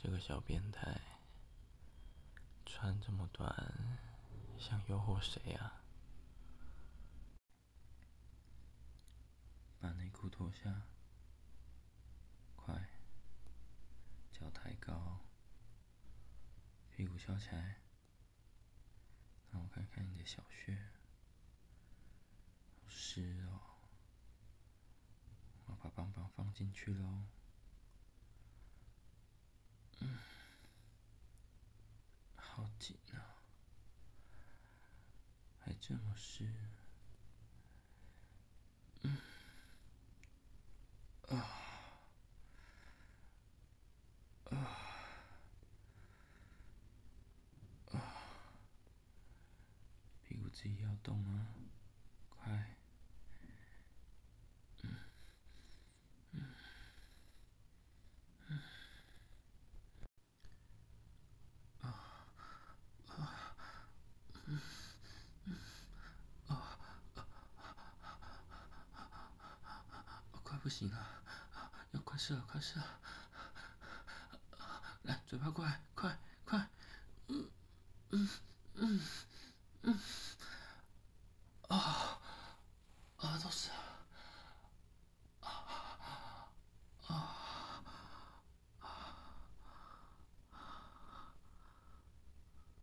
这个小变态，穿这么短，想诱惑谁啊？把内裤脱下，快！脚抬高，屁股翘起来，让我看看你的小穴，好湿哦！我把棒棒放进去喽。好紧啊，还这么湿。嗯。啊。啊。屁股自己要动啊，不行了要快射快射来嘴巴快快快嗯嗯嗯嗯啊啊都死了。